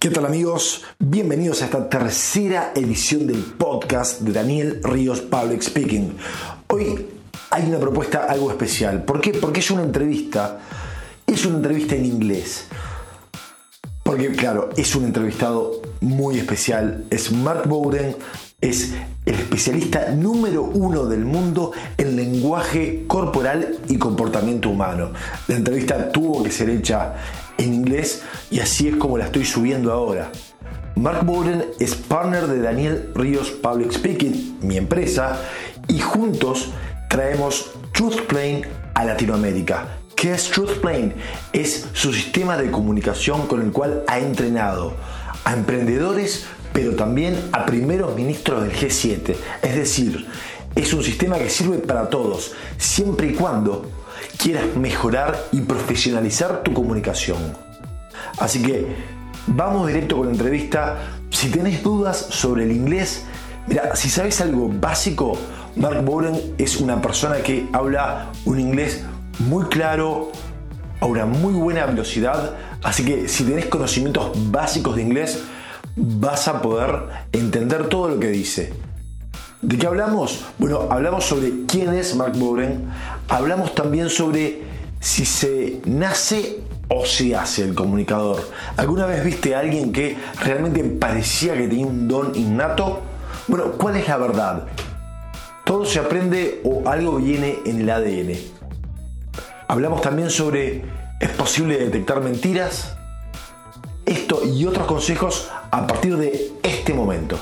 ¿Qué tal amigos? Bienvenidos a esta tercera edición del podcast de Daniel Ríos Public Speaking. Hoy hay una propuesta algo especial. ¿Por qué? Porque es una entrevista. Es una entrevista en inglés. Porque claro, es un entrevistado muy especial. Es Mark Bowden. Es el especialista número uno del mundo en lenguaje corporal y comportamiento humano. La entrevista tuvo que ser hecha en inglés y así es como la estoy subiendo ahora. Mark Bowden es partner de Daniel Ríos Public Speaking, mi empresa, y juntos traemos TruthPlane a Latinoamérica. ¿Qué es TruthPlane? Es su sistema de comunicación con el cual ha entrenado a emprendedores, pero también a primeros ministros del G7. Es decir, es un sistema que sirve para todos, siempre y cuando quieras mejorar y profesionalizar tu comunicación. Así que vamos directo con la entrevista. Si tenés dudas sobre el inglés, mira, si sabes algo básico, Mark Bowden es una persona que habla un inglés muy claro, a una muy buena velocidad. Así que si tenés conocimientos básicos de inglés, vas a poder entender todo lo que dice. ¿De qué hablamos? Bueno, hablamos sobre quién es Mark Bowden, hablamos también sobre si se nace o se hace el comunicador. ¿Alguna vez viste a alguien que realmente parecía que tenía un don innato? Bueno, ¿cuál es la verdad? ¿Todo se aprende o algo viene en el ADN? Hablamos también sobre ¿es posible detectar mentiras? Esto y otros consejos a partir de este momento.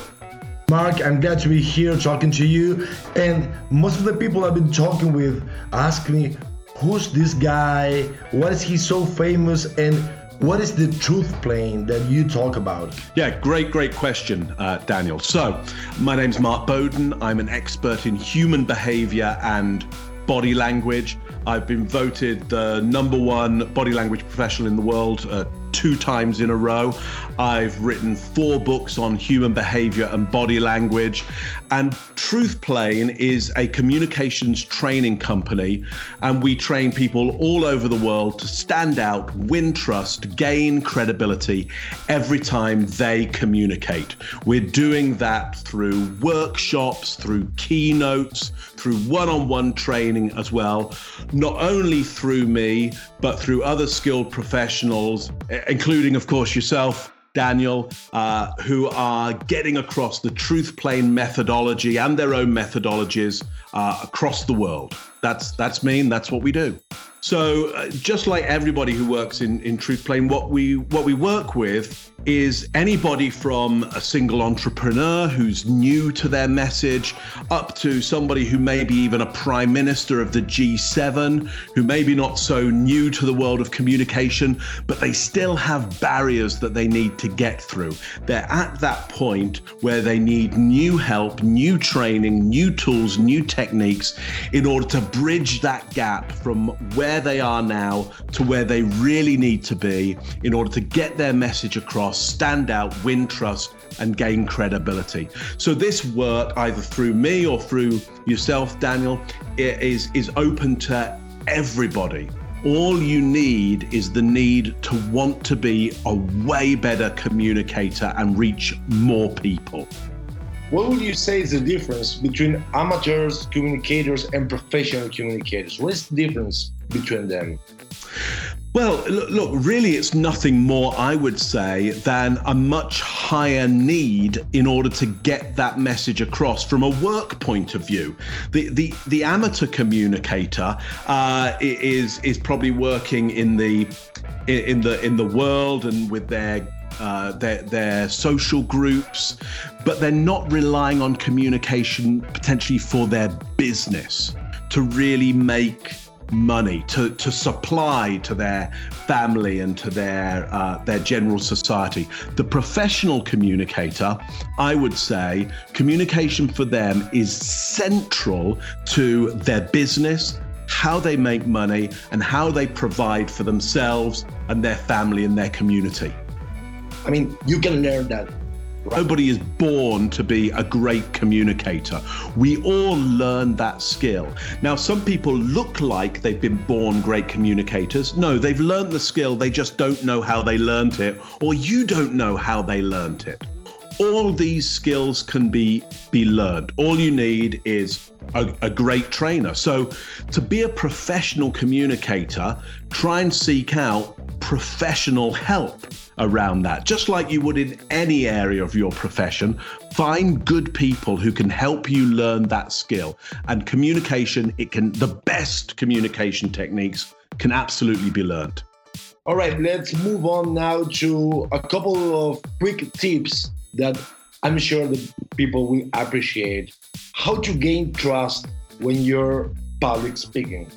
Mark, I'm glad to be here talking to you. And most of the people I've been talking with ask me, who's this guy? What is he so famous? And what is the truth plane that you talk about? Yeah, great, great question, uh, Daniel. So, my name's Mark Bowden. I'm an expert in human behavior and body language. I've been voted the number one body language professional in the world uh, two times in a row. I've written four books on human behavior and body language. And Truthplane is a communications training company. And we train people all over the world to stand out, win trust, gain credibility every time they communicate. We're doing that through workshops, through keynotes, through one on one training as well, not only through me, but through other skilled professionals, including, of course, yourself. Daniel, uh, who are getting across the truth plane methodology and their own methodologies uh, across the world. That's that's me, and that's what we do. So, uh, just like everybody who works in in Truthplane, what we what we work with is anybody from a single entrepreneur who's new to their message up to somebody who may be even a prime minister of the G7 who may be not so new to the world of communication but they still have barriers that they need to get through. They're at that point where they need new help new training new tools new techniques in order to bridge that gap from where they are now to where they really need to be in order to get their message across stand out, win trust, and gain credibility. So this work, either through me or through yourself, Daniel, is is open to everybody. All you need is the need to want to be a way better communicator and reach more people. What would you say is the difference between amateurs communicators and professional communicators? What is the difference between them? Well, look, really, it's nothing more, I would say, than a much higher need in order to get that message across from a work point of view. The the, the amateur communicator uh, is is probably working in the in the in the world and with their uh, their, their social groups, but they're not relying on communication potentially for their business to really make money to, to supply to their family and to their uh, their general society. The professional communicator, I would say, communication for them is central to their business, how they make money, and how they provide for themselves and their family and their community. I mean, you can learn that Nobody is born to be a great communicator. We all learn that skill. Now, some people look like they've been born great communicators. No, they've learned the skill, they just don't know how they learned it, or you don't know how they learned it. All these skills can be be learned. All you need is a, a, great trainer. So, to be a professional communicator, try and seek out professional help around that. Just like you would in any area of your profession, find good people who can help you learn that skill. And communication, it can, the best communication techniques can absolutely be learned. All right, let's move on now to a couple of quick tips that I'm sure the people will appreciate. How to gain trust when you're public speaking.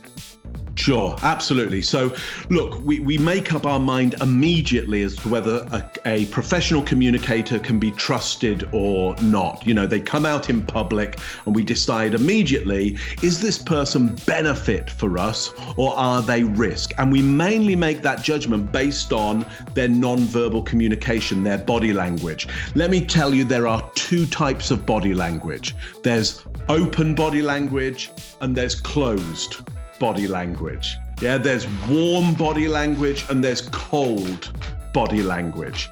Sure, absolutely. So, look, we, we make up our mind immediately as to whether a, a, professional communicator can be trusted or not. You know, they come out in public and we decide immediately is this person benefit for us or are they risk? And we mainly make that judgment based on their non-verbal communication, their body language. Let me tell you, there are two types of body language there's open body language and there's closed body language. Yeah, there's warm body language and there's cold body language.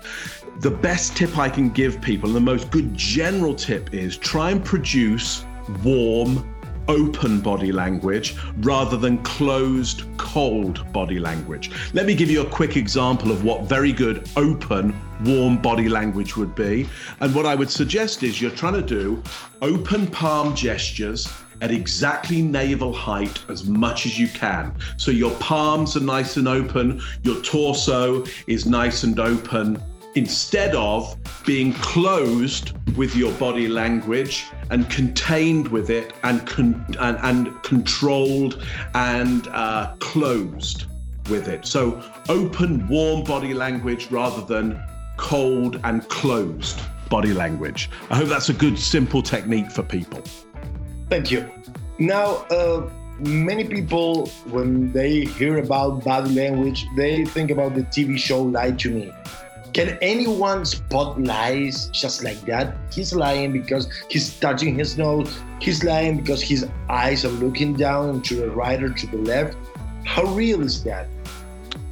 The best tip I can give people, and the most good general tip is try and produce warm, open body language rather than closed, cold body language. Let me give you a quick example of what very good, open, warm body language would be. And what I would suggest is you're trying to do open palm gestures at exactly navel height as much as you can. So your palms are nice and open, your torso is nice and open, instead of being closed with your body language and contained with it and, con- and, and controlled and uh, closed with it. So open, warm body language rather than cold and closed body language. I hope that's a good, simple technique for people. Thank you. Now, uh, many people, when they hear about body language, they think about the TV show Lie to Me. Can anyone spot lies just like that? He's lying because he's touching his nose. He's lying because his eyes are looking down to the right or to the left. How real is that?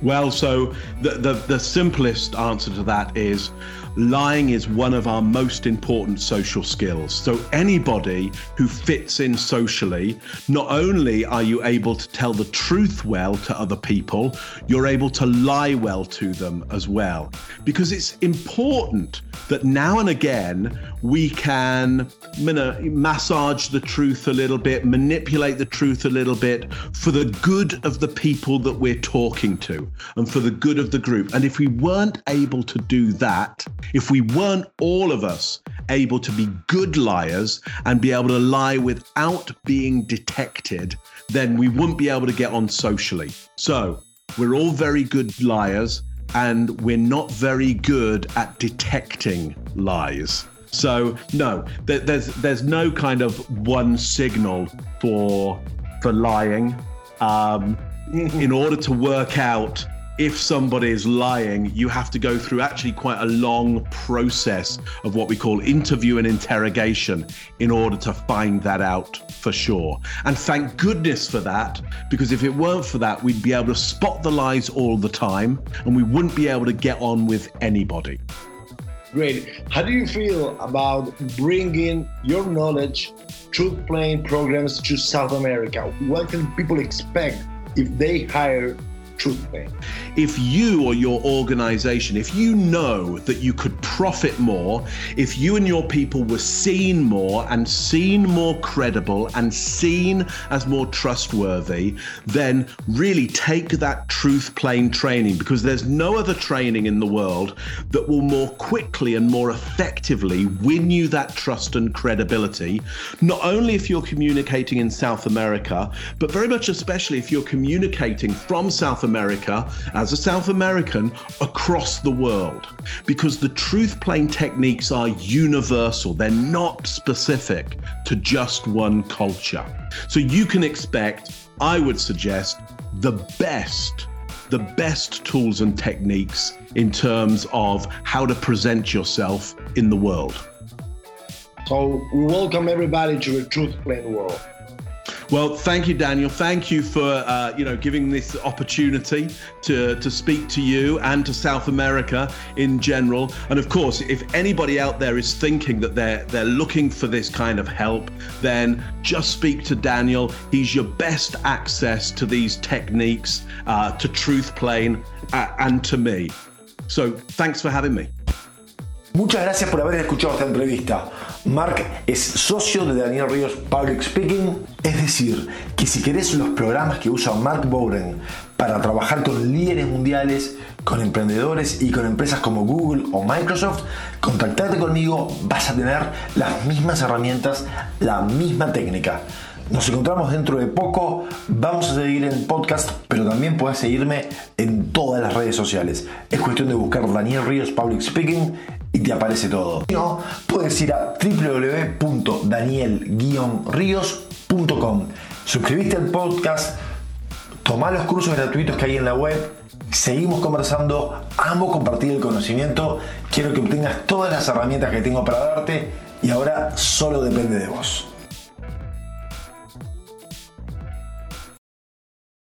Well, so the, the, the simplest answer to that is lying is one of our most important social skills. So, anybody who fits in socially, not only are you able to tell the truth well to other people, you're able to lie well to them as well. Because it's important that now and again we can massage the truth a little bit, manipulate the truth a little bit for the good of the people that we're talking to and for the good of the group. And if we weren't able to do that, if we weren't all of us able to be good liars and be able to lie without being detected, then we wouldn't be able to get on socially. So we're all very good liars and we're not very good at detecting lies. So no, there's there's no kind of one signal for for lying. Um, in order to work out if somebody is lying, you have to go through actually quite a long process of what we call interview and interrogation in order to find that out for sure. And thank goodness for that, because if it weren't for that, we'd be able to spot the lies all the time and we wouldn't be able to get on with anybody. Great. How do you feel about bringing your knowledge, truth plane programs to South America? What can people expect if they hire truthfully. If you or your organization, if you know that you could profit more, if you and your people were seen more and seen more credible and seen as more trustworthy, then really take that truth plane training because there's no other training in the world that will more quickly and more effectively win you that trust and credibility, not only if you're communicating in South America, but very much especially if you're communicating from South America as a South American across the world because the truth plane techniques are universal. They're not specific to just one culture. So you can expect, I would suggest, the best the best tools and techniques in terms of how to present yourself in the world. So we welcome everybody to the Truth Plane world. Well, thank you, Daniel. Thank you for uh, you know giving this opportunity to to speak to you and to South America in general. And of course, if anybody out there is thinking that they're they're looking for this kind of help, then just speak to Daniel. He's your best access to these techniques, uh, to Truth Plane, uh, and to me. So, thanks for having me. Muchas gracias por haber escuchado esta entrevista. Mark es socio de Daniel Ríos Public Speaking, es decir, que si querés los programas que usa Mark Bowden para trabajar con líderes mundiales, con emprendedores y con empresas como Google o Microsoft, contactate conmigo, vas a tener las mismas herramientas, la misma técnica. Nos encontramos dentro de poco, vamos a seguir en podcast, pero también puedes seguirme en todas las redes sociales. Es cuestión de buscar Daniel Ríos Public Speaking y te aparece todo. No, puedes ir a www.daniel-rios.com. Suscribiste al podcast, toma los cursos gratuitos que hay en la web. Seguimos conversando, amo compartir el conocimiento, quiero que obtengas todas las herramientas que tengo para darte y ahora solo depende de vos.